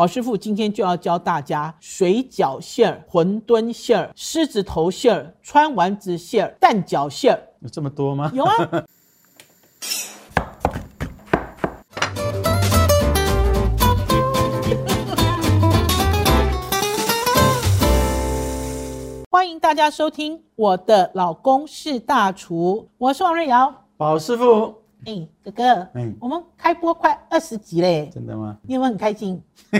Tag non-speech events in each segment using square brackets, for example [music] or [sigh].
宝师傅今天就要教大家水饺馅儿、馄饨馅儿、狮子头馅儿、川丸子馅儿、蛋饺馅儿。有这么多吗？有啊。[laughs] 欢迎大家收听我的老公是大厨，我是王瑞瑶。宝师傅，哎，哥哥，嗯我们开播快二十集嘞，真的吗？你有没有很开心？[laughs]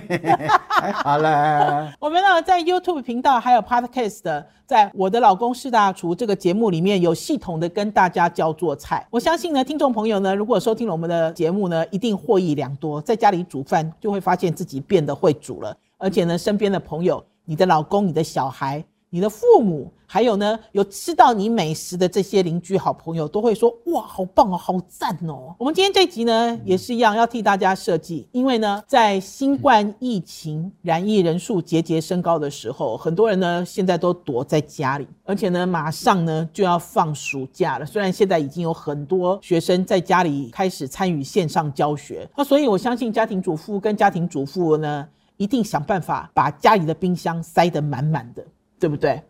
还好了。[laughs] 我们呢在 YouTube 频道还有 Podcast 的，在我的老公是大厨这个节目里面有系统的跟大家教做菜。我相信呢，听众朋友呢，如果收听了我们的节目呢，一定获益良多，在家里煮饭就会发现自己变得会煮了，而且呢，身边的朋友、你的老公、你的小孩。你的父母，还有呢，有吃到你美食的这些邻居好朋友，都会说：哇，好棒哦，好赞哦！我们今天这集呢，也是一样要替大家设计，因为呢，在新冠疫情染疫人数节节升高的时候，很多人呢现在都躲在家里，而且呢，马上呢就要放暑假了。虽然现在已经有很多学生在家里开始参与线上教学，那所以我相信家庭主妇跟家庭主妇呢，一定想办法把家里的冰箱塞得满满的。对不对？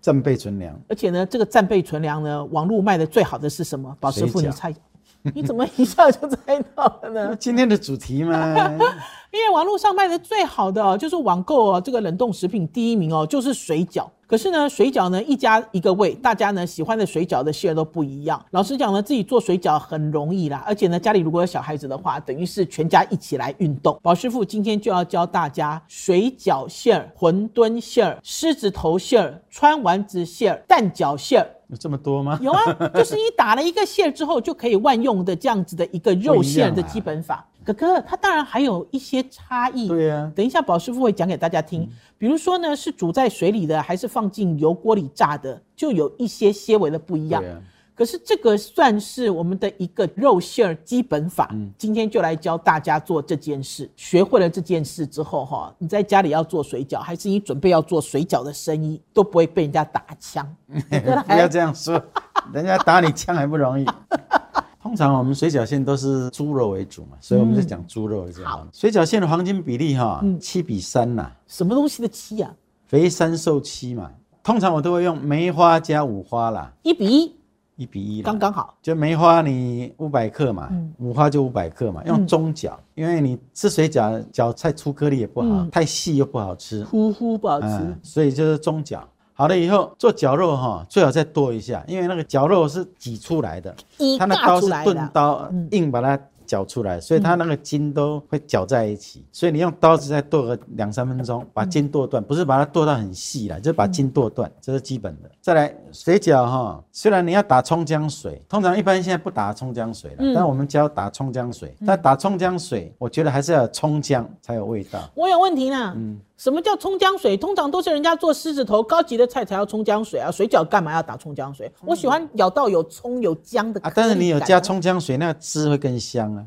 战备存粮，而且呢，这个战备存粮呢，网络卖的最好的是什么？宝师傅，你猜，你怎么一下就猜到了呢？[laughs] 今天的主题嘛，[laughs] 因为网络上卖的最好的哦，就是网购哦，这个冷冻食品第一名哦，就是水饺。可是呢，水饺呢一家一个味，大家呢喜欢的水饺的馅都不一样。老实讲呢，自己做水饺很容易啦，而且呢，家里如果有小孩子的话，等于是全家一起来运动。宝师傅今天就要教大家水饺馅儿、馄饨馅儿、狮子头馅儿、川丸子馅儿、蛋饺馅儿。有这么多吗？有啊，就是你打了一个馅之后，就可以万用的这样子的一个肉馅的基本法。哥哥，它当然还有一些差异。对呀等一下宝师傅会讲给大家听。比如说呢，是煮在水里的，还是放进油锅里炸的，就有一些些微的不一样。可是这个算是我们的一个肉馅儿基本法，嗯今天就来教大家做这件事。学会了这件事之后，哈，你在家里要做水饺，还是你准备要做水饺的生意，都不会被人家打枪。[laughs] 不要这样说，人家打你枪还不容易。[laughs] 通常我们水饺馅都是猪肉为主嘛，所以我们就讲猪肉这样。水饺馅的黄金比例哈，七比三呐，什么东西的七呀？肥三瘦七嘛。通常我都会用梅花加五花啦，一比一，一比一啦刚刚好。就梅花你五百克嘛，五花就五百克嘛，用中搅，因为你吃水饺饺太粗颗粒也不好，太细又不好吃，糊糊不好吃。嗯，所以就是中搅。好了以后做绞肉哈，最好再剁一下，因为那个绞肉是挤出来的，一它那刀是钝刀，硬把它绞出来，所以它那个筋都会搅在一起。所以你用刀子再剁个两三分钟，把筋剁断，不是把它剁到很细了，就是把筋剁断，这是基本的。再来水饺哈，虽然你要打葱姜水，通常一般现在不打葱姜水了，但我们教打葱姜水。但打葱姜水，我觉得还是要葱姜才有味道。我有问题呢。嗯什么叫葱姜水？通常都是人家做狮子头高级的菜才要葱姜水啊，水饺干嘛要打葱姜水？我喜欢咬到有葱有姜的啊，但是你有加葱葱姜水，那个汁会更香啊，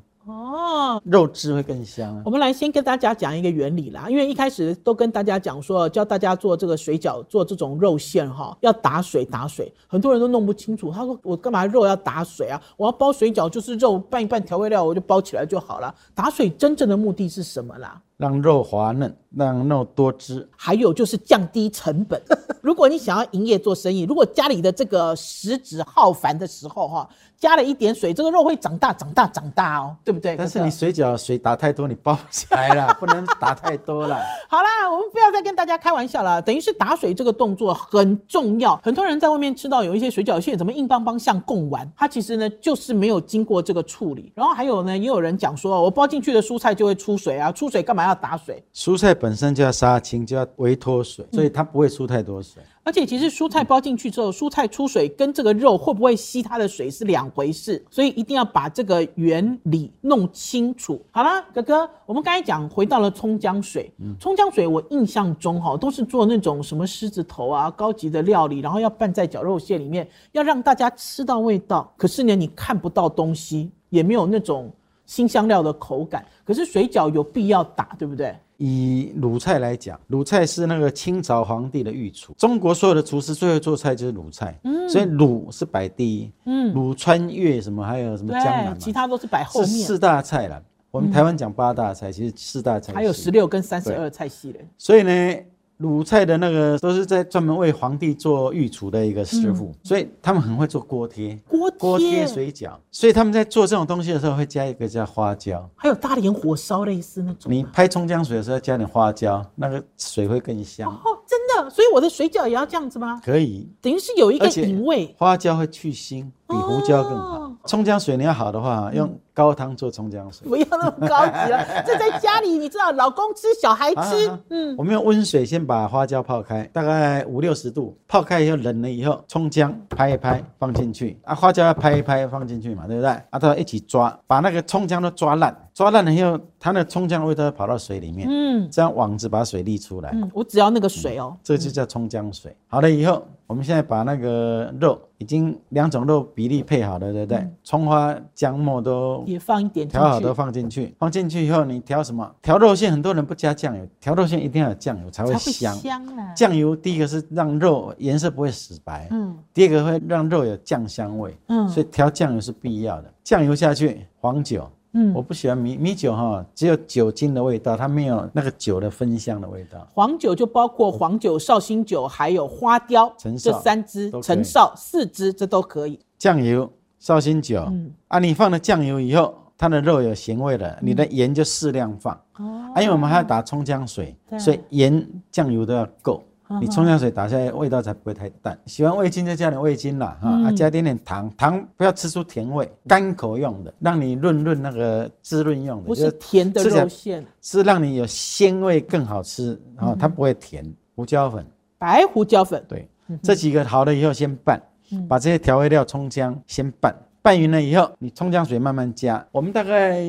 哦。肉汁会更香啊。我们来先跟大家讲一个原理啦，因为一开始都跟大家讲说，教大家做这个水饺，做这种肉馅哈，要打水打水，很多人都弄不清楚。他说我干嘛肉要打水啊？我要包水饺就是肉拌一拌调味料，我就包起来就好了。打水真正的目的是什么啦？让肉滑嫩，让肉多汁。还有就是降低成本。[laughs] 如果你想要营业做生意，如果家里的这个食指耗烦的时候哈，加了一点水，这个肉会长大、长大、长大哦，对不对？但是你水饺水打太多，你包不起来了，不能打太多了。[laughs] 好啦，我们不要再跟大家开玩笑了。等于是打水这个动作很重要。很多人在外面吃到有一些水饺馅怎么硬邦邦像贡丸，它其实呢就是没有经过这个处理。然后还有呢，也有人讲说，我包进去的蔬菜就会出水啊，出水干嘛要打水？蔬菜本身就要杀青，就要微脱水，所以它不会出太多水。而且其实蔬菜包进去之后，蔬菜出水跟这个肉会不会吸它的水是两回事，所以一定要把这个原理弄清楚。好啦，哥哥，我们刚才讲回到了葱姜水，葱姜水我印象中哈都是做那种什么狮子头啊高级的料理，然后要拌在绞肉馅里面，要让大家吃到味道。可是呢，你看不到东西，也没有那种新香料的口感。可是水饺有必要打，对不对？以鲁菜来讲，鲁菜是那个清朝皇帝的御厨，中国所有的厨师最会做菜就是鲁菜，所以鲁是摆第一。嗯，鲁川粤什么还有什么江南嘛，其他都是摆后面。是四大菜了。我我们台湾讲八大菜，其实四大菜还有十六跟三十二菜系的。所以呢，鲁菜的那个都是在专门为皇帝做御厨的一个师傅，所以他们很会做锅贴。锅锅贴贴，水饺，所以他们在做这种东西的时候会加一个叫花椒。还有大连火烧类似那种。你拍葱姜水的时候加点花椒，那个水会更香。哦，真的，所以我的水饺也要这样子吗？可以，等于是有一个而且引味。花椒会去腥，比胡椒更好。哦葱姜水你要好的话，用高汤做葱姜水。不要那么高级了，[laughs] 这在家里你知道，老公吃，小孩吃啊，嗯，我们用温水先把花椒泡开，大概五六十度，泡开以后冷了以后，葱姜拍一拍放进去，啊，花椒要拍一拍放进去嘛，对不对？啊，都要一起抓，把那个葱姜都抓烂，抓烂了以后，它那葱姜味道要跑到水里面，嗯这样网子把水沥出来，嗯，我只要那个水哦，这就叫葱姜水。好了以后，我们现在把那个肉已经两种肉比例配好了，对不对？葱花、姜末都也放一点进调好都，放进去，放进去以后，你调什么？调肉馅，很多人不加酱油，调肉馅一定要有酱油才会香。香啊。酱油第一个是让肉颜色不会死白，嗯第二个会让肉有酱香味，嗯所以调酱油是必要的。酱油下去，黄酒，嗯我嗯，不喜欢米米酒哈，只有酒精的味道，它没有那个酒的芬香的味道。黄酒就包括黄酒、绍兴酒，还有花雕这陈绍三支陈绍四支，这都可以。酱油、绍兴酒，嗯。啊，你放了酱油以后，它的肉有咸味了，你的盐就适量放。哦。啊，因为我们还要打葱姜水，所以盐、酱油都要够。嗯你葱姜水打下来，味道才不会太淡。喜欢味精就加点味精啦，哈、嗯。啊，加点点糖，糖不要吃出甜味，干口用的，让你润润那个滋润用的，不就是甜的肉馅，是让你有鲜味更好吃，啊、嗯它不会甜。胡椒粉，白胡椒粉，对，这几个好了以后先拌，嗯把这些调味料、葱姜先拌。拌匀了以后，你葱姜水慢慢加。我们大概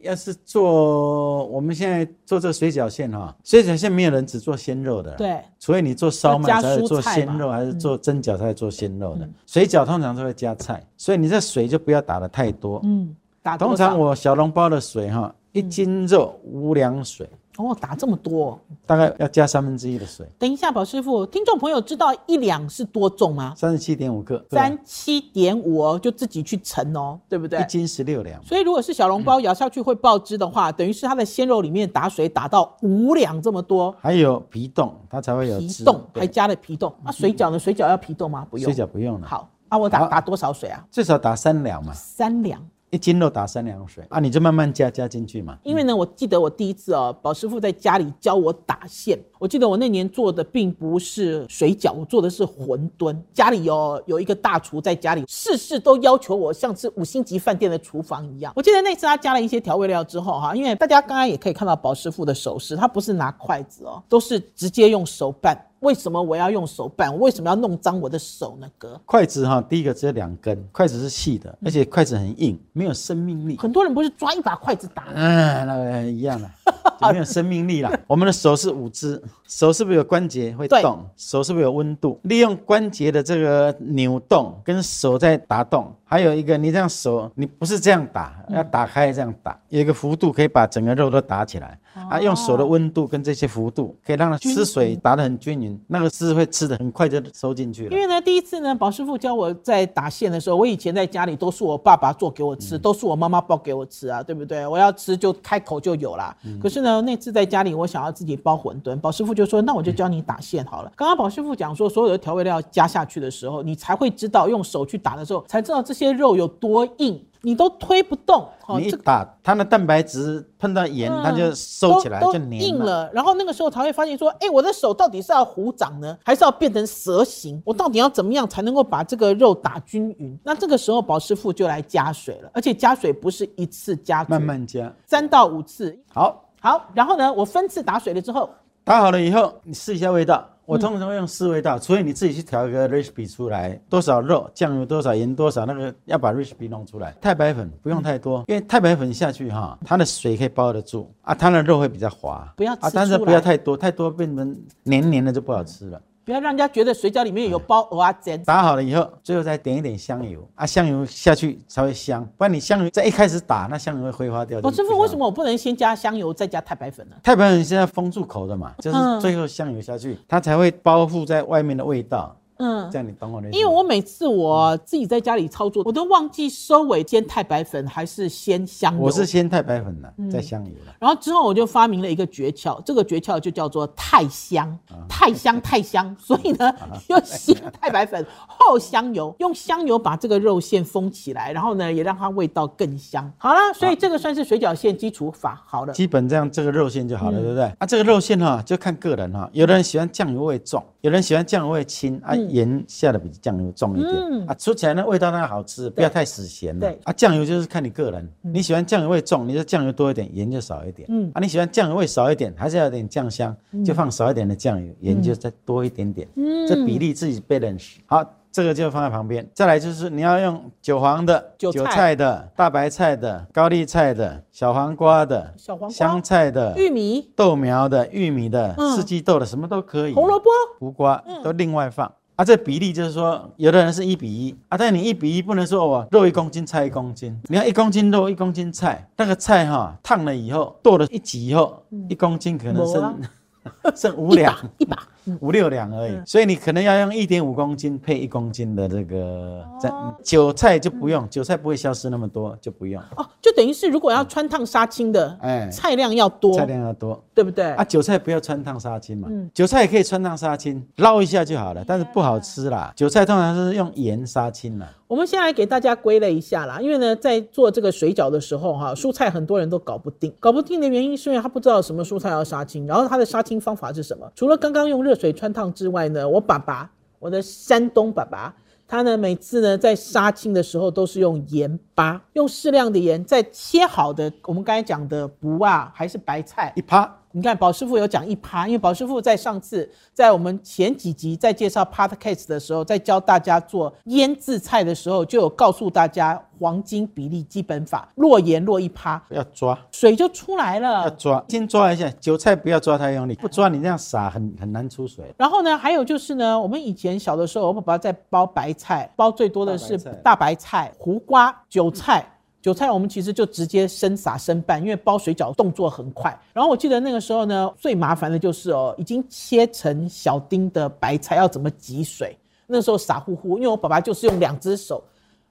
要是做，我们现在做这个水饺馅哈，水饺馅没有人只做鲜肉的，，对，除非你做烧麦要加才会做鲜肉，还是做蒸饺才会做鲜肉的。水饺通常都会加菜，所以你这水就不要打的太多。嗯，打通常我小笼包的水哈，一斤肉五两水，哦打这么多，大概要加三分之一的水，等一下，宝师傅，听众朋友知道一两是多重吗？三十七点五克，三七点五哦，就自己去称哦，对不对一？斤十六两。所以如果是小笼包咬下去会爆汁的话，等于是它的鲜肉里面打水打到五两这么多，还有皮冻，它才会有皮冻还加了皮冻。啊，水饺呢？水饺要皮冻吗？不用。水饺不用了，好啊，我打打多少水啊？最少打三两嘛，三两。一斤肉打三两水啊，你就慢慢加加进去嘛。因为呢，我记得我第一次哦，宝师傅在家里教我打馅。我记得我那年做的并不是水饺，我做的是馄饨。家里有有一个大厨在家里，事事都要求我像是五星级饭店的厨房一样。我记得那次他加了一些调味料之后哈，因为大家刚刚也可以看到宝师傅的手势，他不是拿筷子哦，都是直接用手拌。为什么我要用手办？我为什么要弄脏我的手呢？哥，筷子哈，第一个只有两根，筷子是细的，而且筷子很硬，没有生命力。很多人不是抓一把筷子打？嗯，那个一样的，[laughs] 就没有生命力啦。我们的手是五只，手是不是有关节会对动？手是不是有温度？利用关节的这个扭动跟手在打动，还有一个你这样手，你不是这样打，要打开这样打，有一个幅度可以把整个肉都打起来。啊，用手的温度跟这些幅度，可以让它吃水打得很均匀，那个汁会吃的很快就收进去了因。为呢，第一次呢，宝师傅教我在打馅的时候，我以前在家里都是我爸爸做给我吃，都是我妈妈包给我吃啊，对不对？我要吃就开口就有啦。可是呢，那次在家里，我想要自己包馄饨，宝师傅就说：“那我就教你打馅好了。”刚刚宝师傅讲说，所有的调味料加下去的时候，你才会知道用手去打的时候，才知道这些肉有多硬，你都推不动。哦你一打，它的蛋白质碰到盐，它就收起来都就黏了。硬了。然后那个时候才会发现说，哎，我的手到底是要虎掌呢，还是要变成蛇形？我到底要怎么样才能够把这个肉打均匀？那这个时候宝师傅就来加水了，而且加水不是一次加，慢慢加。三到五次。好，好，然后呢，我分次打水了之后，打好了以后，你试一下味道。我通常会用四味道，除非你自己去调一个 recipe 出来，多少肉、酱油多少、盐多少，那个要把 recipe 弄出来。太白粉不用太多，因为太白粉下去哈，它的水可以包得住啊，它的肉会比较滑。不要吃啊，但是不要太多，太多变成黏黏的就不好吃了。不要让人家觉得水饺里面有包蚵仔煎。打好了以后，最后再点一点香油啊，香油下去才会香，不然你香油在一开始打，那香油会挥发掉。我师傅，为什么我不能先加香油再加太白粉呢？太白粉现在封住口的嘛，就是嗯最后香油下去，它才会包覆在外面的味道，嗯这，样你懂我的意思？因为我每次我自己在家里操作，我都忘记收尾煎太白粉还是先香油。我是先太白粉了，嗯再香油了。然后之后我就发明了一个诀窍，这个诀窍就叫做太香，啊太香 [laughs] 太香。所以呢，用先太白粉后香油，用香油把这个肉馅封起来，然后呢也让它味道更香。好了，所以这个算是水饺馅基础法。好了，基本这样这个肉馅就好嗯了，对不对？啊，这个肉馅哈就看个人哈，有的人喜欢酱油味重，有人喜欢酱油味轻啊，盐下的比酱油重一嗯。点啊，吃起来呢味道那好吃，不要太死咸了对。啊，酱油就是看你个人，你喜欢酱油味重，你就酱油多一点，盐就少一点。嗯。啊，你喜欢酱油味少一点，还是要有点酱香，就放少一点的酱油，盐就再多一点点。嗯。这比例自己 balance 好。这个就放在旁边，再来就是你要用韭黄的、韭菜。菜的、大白菜的、高丽菜的、小黄瓜的、小黄瓜？香菜的、玉米、豆苗的、玉米的、嗯。四季豆的，什么都可以。红萝卜，胡瓜都另外放。啊，这比例就是说，有的人是一比一啊，但你一比一不能说我肉一公斤，菜一公斤。你看一公斤肉，一公斤菜，那个菜哈烫了以后，剁了一级以后，一公斤可能剩 [laughs] 剩五两、一把，五六两而已。所以你可能要用一点五公斤配一公斤的这个这韭菜就不用，韭菜不会消失那么多，就不用。哦，就等于是如果要穿烫杀青的，哎菜量要多，菜量要多。对不对？啊，韭菜不要穿烫杀青嘛，嗯韭菜也可以穿烫杀青，捞一下就好了，但是不好吃啦。韭菜通常是用盐杀青啦，我们先来给大家归类一下啦，因为呢，在做这个水饺的时候，哈，蔬菜很多人都搞不定，搞不定的原因是因为他不知道什么蔬菜要杀青，然后他的杀青方法是什么？除了刚刚用热水穿烫之外呢，我爸爸，我的山东爸爸。他呢，每次呢在杀青的时候都是用盐巴，用适量的盐，在切好的我们刚才讲的不啊还是白菜一趴你看，宝师傅有讲一趴，因为宝师傅在上次在我们前几集在介绍 podcast 的时候，在教大家做腌制菜的时候，就有告诉大家黄金比例基本法，落盐落一趴，要抓，水就出来了。要抓，先抓一下，韭菜不要抓太用力，不抓你这样撒很很难出水。然后呢，还有就是呢，我们以前小的时候，我爸爸在包白菜，包最多的是大白菜大白菜、胡瓜、韭菜。韭菜我们其实就直接生撒生拌，因为包水饺动作很快。然后我记得那个时候呢，最麻烦的就是哦，已经切成小丁的白菜要怎么挤水？那时候傻乎乎，因为我爸爸就是用两只手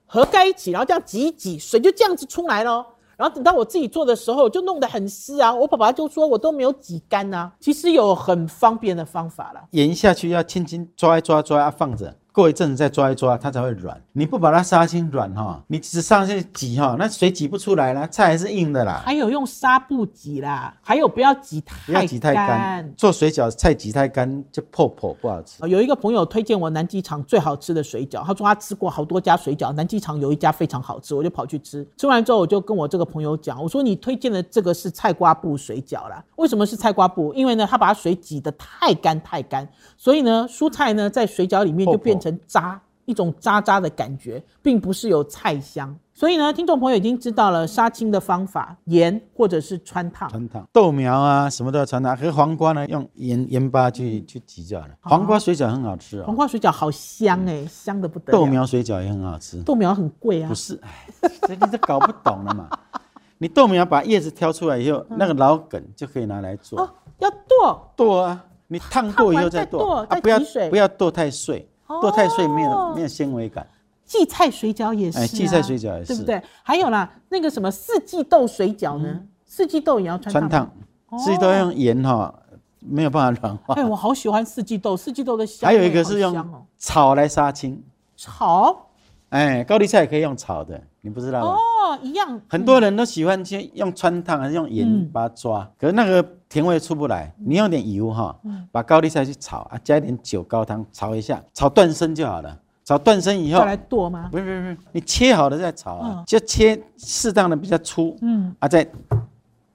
合在一起，然后这样挤一挤，水就这样子出来了。然后等到我自己做的时候，就弄得很湿啊。我爸爸就说我都没有挤干呐、其实有很方便的方法啦。盐下去要轻轻抓一抓抓，要放着，过一阵子再抓一抓，它才会软。你不把它杀青软哈，你只上去挤哈，那水挤不出来了，菜还是硬的啦。还有用纱布挤啦，还有不要挤太不要挤太干，做水饺菜挤太干就破破不好吃。呃有一个朋友推荐我南机场最好吃的水饺，他说他吃过好多家水饺，南机场有一家非常好吃，我就跑去吃。吃完之后，我就跟我这个朋友讲，我说你推荐的这个是菜瓜布水饺啦。为什么是菜瓜布？因为呢，他把水挤得太干太干，所以呢，蔬菜呢在水饺里面就变成渣，一种渣渣的感觉，并不是有菜香。所以呢，听众朋友已经知道了杀青的方法，盐或者是穿烫。穿烫豆苗啊，什么都要穿烫。和黄瓜呢，用盐盐巴去去挤就好了。黄瓜水饺很好吃哦，黄瓜水饺好香哎、香的不得了。豆苗水饺也很好吃。豆苗很贵啊不，是，哎，[laughs] 这你这搞不懂了嘛？你豆苗把叶子挑出来以后，那个老梗就可以拿来做哦，要剁。剁啊。你烫过以后再剁啊，不要不要剁太碎，剁太碎没有哦没有纤维感。荠菜水饺也是、啊，哎荠菜水饺也是对不对？还有啦，那个什么四季豆水饺呢？四季豆也要穿穿烫四季豆要用盐哈，没有办法软化哎，。我好喜欢四季豆，四季豆的香还味有一个是用炒来杀青，炒哎，高丽菜也可以用炒的，你不知道吗？哦，一样。很多人都喜欢先用穿烫还是用盐嗯把它抓，可是那个甜味出不来。你用点油哈，把高丽菜去炒啊，加一点酒高汤炒一下，炒断生就好了。炒断生以后再，来剁吗？不是不是不是，你切好了再炒啊嗯，就切适当的比较粗嗯，啊，再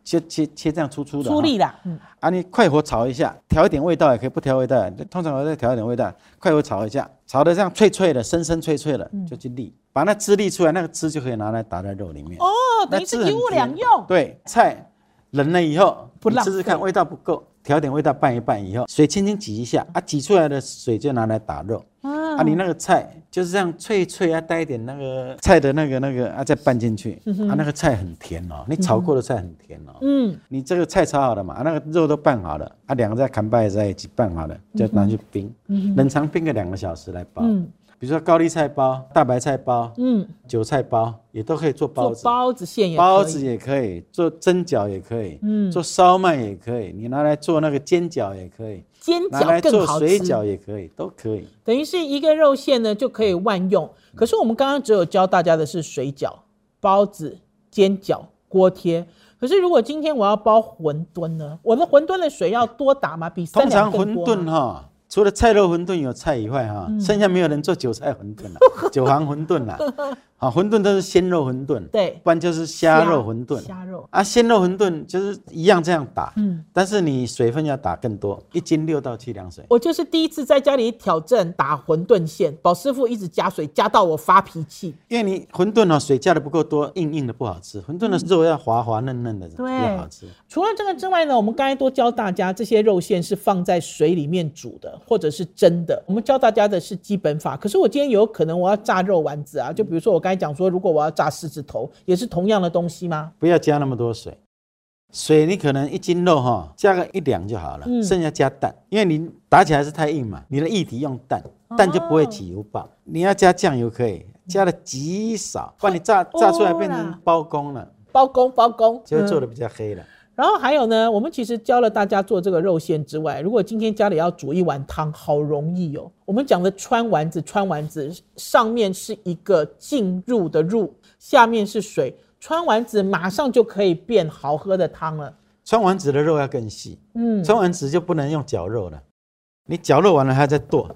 切切切这样粗粗的哈，出力啦。嗯，啊，你快火炒一下，调一点味道也可以，不调味道，通常我再调一点味道，快火炒一下，炒的这样脆脆的，生生脆脆的，就去沥，把那汁沥出来，那个汁就可以拿来打在肉里面。哦，等于是一物两用。对，菜冷了以后，不试试看味道不够，调点味道拌一拌以后，水轻轻挤一下，啊，挤出来的水就拿来打肉，啊。啊，你那个菜就是这样脆脆啊，带一点那个菜的那个那个啊，再拌进去、啊，那个菜很甜哦，你炒过的菜很甜哦。嗯，你这个菜炒好了嘛，啊那个肉都拌好了，啊，两个再砍掰在一起拌好了，就拿去冰，冷藏冰个两个小时来包。嗯比如说高丽菜包、大白菜包、嗯，韭菜包，也都可以做包做子。包子馅也可以包子也可以做蒸饺，也可以，嗯做烧麦也可以，你拿来做那个煎饺也可以，煎饺更好做水吃。饺也可以，都可以。等于是一个肉馅呢就可以万用。可是我们刚刚只有教大家的是水饺、包子、煎饺、锅贴。可是如果今天我要包馄饨呢？我的馄饨的水要多打吗？比三通常馄饨哈，除了菜肉馄饨有菜以外哈，嗯剩下没有人做韭菜馄饨了，[laughs] 韭黄馄饨啦。好，馄饨都是鲜肉馄饨，对不然就是虾肉馄饨。虾肉，啊，鲜肉馄饨就是一样这样打，嗯，但是你水分要打更多，一斤六到七两水。我就是第一次在家里挑战打馄饨馅，宝师傅一直加水，加到我发脾气。因为你馄饨哦，水加的不够多，硬硬的不好吃。馄饨的肉要滑滑嫩嫩的，比对较好吃。除了这个之外呢，我们刚才都教大家这些肉馅是放在水里面煮的，或者是蒸的。我们教大家的是基本法。可是我今天有可能我要炸肉丸子啊，就比如说我刚才讲说，如果我要炸狮子头，也是同样的东西吗？不要加那么多水，水你可能一斤肉哈、加个一两就好了，嗯。剩下加蛋，因为你打起来是太硬嘛，你的液体用蛋，蛋就不会起油爆。你要加酱油可以，加的极少，不然你炸炸出来变成包公了，包公，包公，嗯就会做的比较黑了。然后还有呢，我们其实教了大家做这个肉馅之外，如果今天家里要煮一碗汤，好容易哦。我们讲的川丸子，川丸子上面是一个进入的入，下面是水，川丸子马上就可以变好喝的汤了。川丸子的肉要更细，嗯，川丸子就不能用绞肉了，你绞肉完了还要再剁，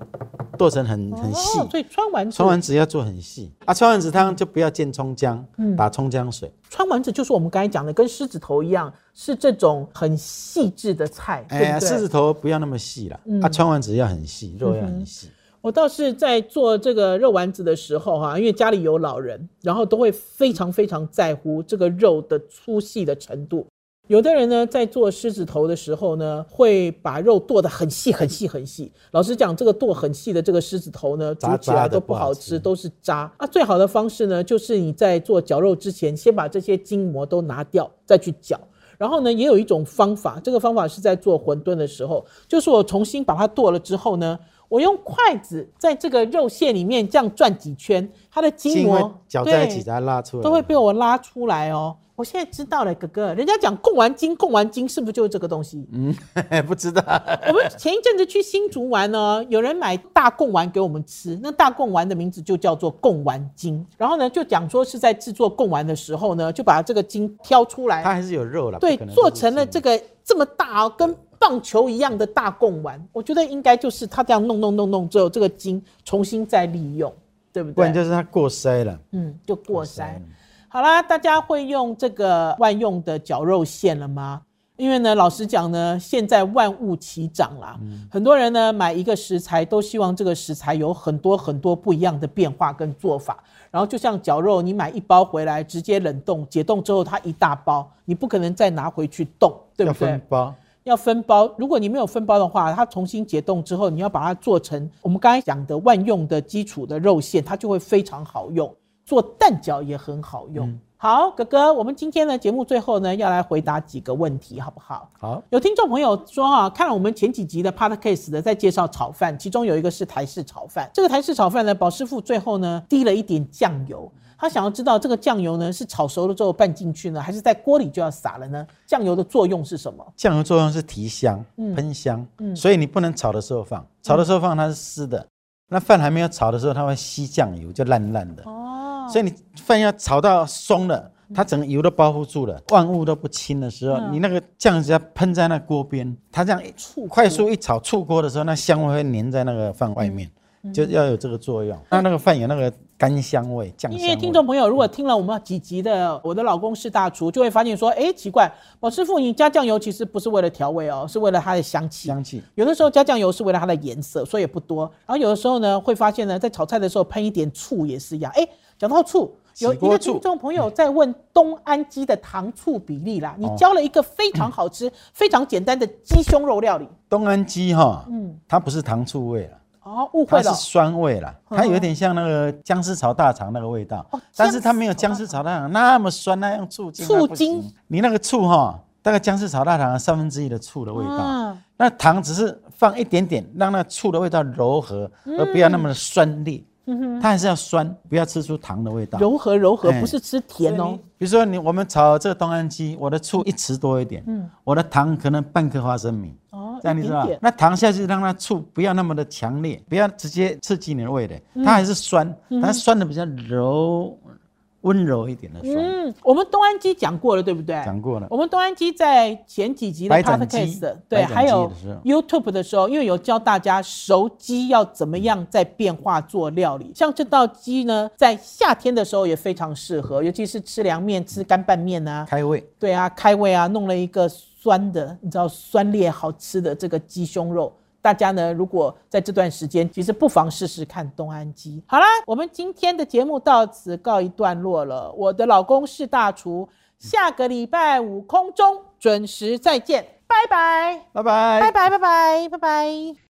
剁成很很细。哦所以川丸子，川丸子要做很细啊，川丸子汤就不要见葱姜，嗯打葱姜水。川丸子就是我们刚才讲的，跟狮子头一样，是这种很细致的菜，哎？狮子头不要那么细了，嗯啊，川丸子要很细，肉要很细。我倒是在做这个肉丸子的时候哈、因为家里有老人，然后都会非常非常在乎这个肉的粗细的程度。有的人呢，在做狮子头的时候呢，会把肉剁得很细很细很细。老实讲，这个剁很细的这个狮子头呢，煮起来都不不好好吃，都是渣。啊，最好的方式呢，就是你在做绞肉之前，先把这些筋膜都拿掉，再去绞。然后呢，也有一种方法，这个方法是在做馄饨的时候，就是我重新把它剁了之后呢，我用筷子在这个肉馅里面这样转几圈，它的筋膜搅在一起，拉出来。都会被我拉出来哦。我现在知道了，哥哥，人家讲贡丸筋，贡丸筋是不是就是这个东西？嗯，[laughs] 不知道。我们前一阵子去新竹玩呢，有人买大贡丸给我们吃，那大贡丸的名字就叫做贡丸筋。然后呢，就讲说是在制作贡丸的时候呢，就把这个筋挑出来，它还是有肉了。对做成了这个。个这么大哦，跟棒球一样的大贡丸。我觉得应该就是他这样弄弄弄弄之后，这个筋重新再利用，对不对？不然就是它过筛了。嗯，就过筛了。好啦，大家会用这个万用的绞肉馅了吗？因为呢，老实讲呢，现在万物齐涨啦，很多人呢买一个食材都希望这个食材有很多很多不一样的变化跟做法。然后就像绞肉，你买一包回来直接冷冻解冻之后，它一大包，你不可能再拿回去冻，对要不对？分包。要分包，如果你没有分包的话，它重新解冻之后，你要把它做成我们刚才讲的万用的基础的肉馅，它就会非常好用。做蛋饺也很好用。好，哥哥，我们今天的节目最后呢，要来回答几个问题，好不好？好，有听众朋友说啊，看了我们前几集的 podcast 的在介绍炒饭，其中有一个是台式炒饭。这个台式炒饭呢，宝师傅最后呢滴了一点酱油，他想要知道这个酱油呢是炒熟了之后拌进去呢，还是在锅里就要撒了呢？酱油的作用是什么？酱油作用是提香、嗯喷香，嗯所以你不能炒的时候放，炒的时候放它是湿的，那饭还没有炒的时候，它会吸酱油，就烂烂的。哦，所以你饭要炒到松了，它整个油都包覆住了，万物都不清的时候，嗯你那个酱汁要喷在那锅边，它这样一触快速一炒出锅的时候，那香味会粘在那个饭外面，就要有这个作用。那那个饭有那个干香味、酱因为。听众朋友如果听了我们几集的《我的老公是大厨》，就会发现说，哎，奇怪，宝师傅你加酱油其实不是为了调味哦，是为了它的香气。香气，有的时候加酱油是为了它的颜色，所以也不多。然后有的时候呢，会发现呢，在炒菜的时候喷一点醋也是一样。哎，讲到醋，有一个听众朋友在问东安鸡的糖醋比例啦，你哦教了一个非常好吃、[coughs] 非常简单的鸡胸肉料理。东安鸡哈，嗯，它不是糖醋味了，哦，误它是会了。酸味啦，嗯。它有点像那个姜丝炒大肠那个味道，哦但是它没有姜姜丝炒大肠。那么酸，那样醋精醋精？你那个醋哈，大概姜丝炒大肠三分之一的醋的味道，啊。那糖只是放一点点，让那醋的味道柔和，而不要那么的酸烈。它还是要酸，不要吃出糖的味道。嗯柔和柔和，哎。不是吃甜哦。比如说你我们炒这个东安鸡，我的醋一匙多一点，嗯。我的糖可能半颗花生米，哦，这样你知道那糖下去让它醋不要那么的强烈，不要直接刺激你的味蕾，它还是酸，但酸的比较柔，温柔一点的酸。嗯，我们东安鸡讲过了，对不对？讲过了我们东安鸡在前几集的 podcast，对，还有 YouTube 的时候，因为有教大家熟鸡要怎么样在变化做料理。像这道鸡呢，在夏天的时候也非常适合，尤其是吃凉面、吃干拌面啊，开胃，对啊，开胃啊，弄了一个酸的，你知道酸烈好吃的这个鸡胸肉。大家呢，如果在这段时间，其实不妨试试看东安鸡。好啦，我们今天的节目到此告一段落了。我的老公是大厨，下个礼拜五空中准时再见，拜拜，拜拜拜拜，拜拜，拜拜。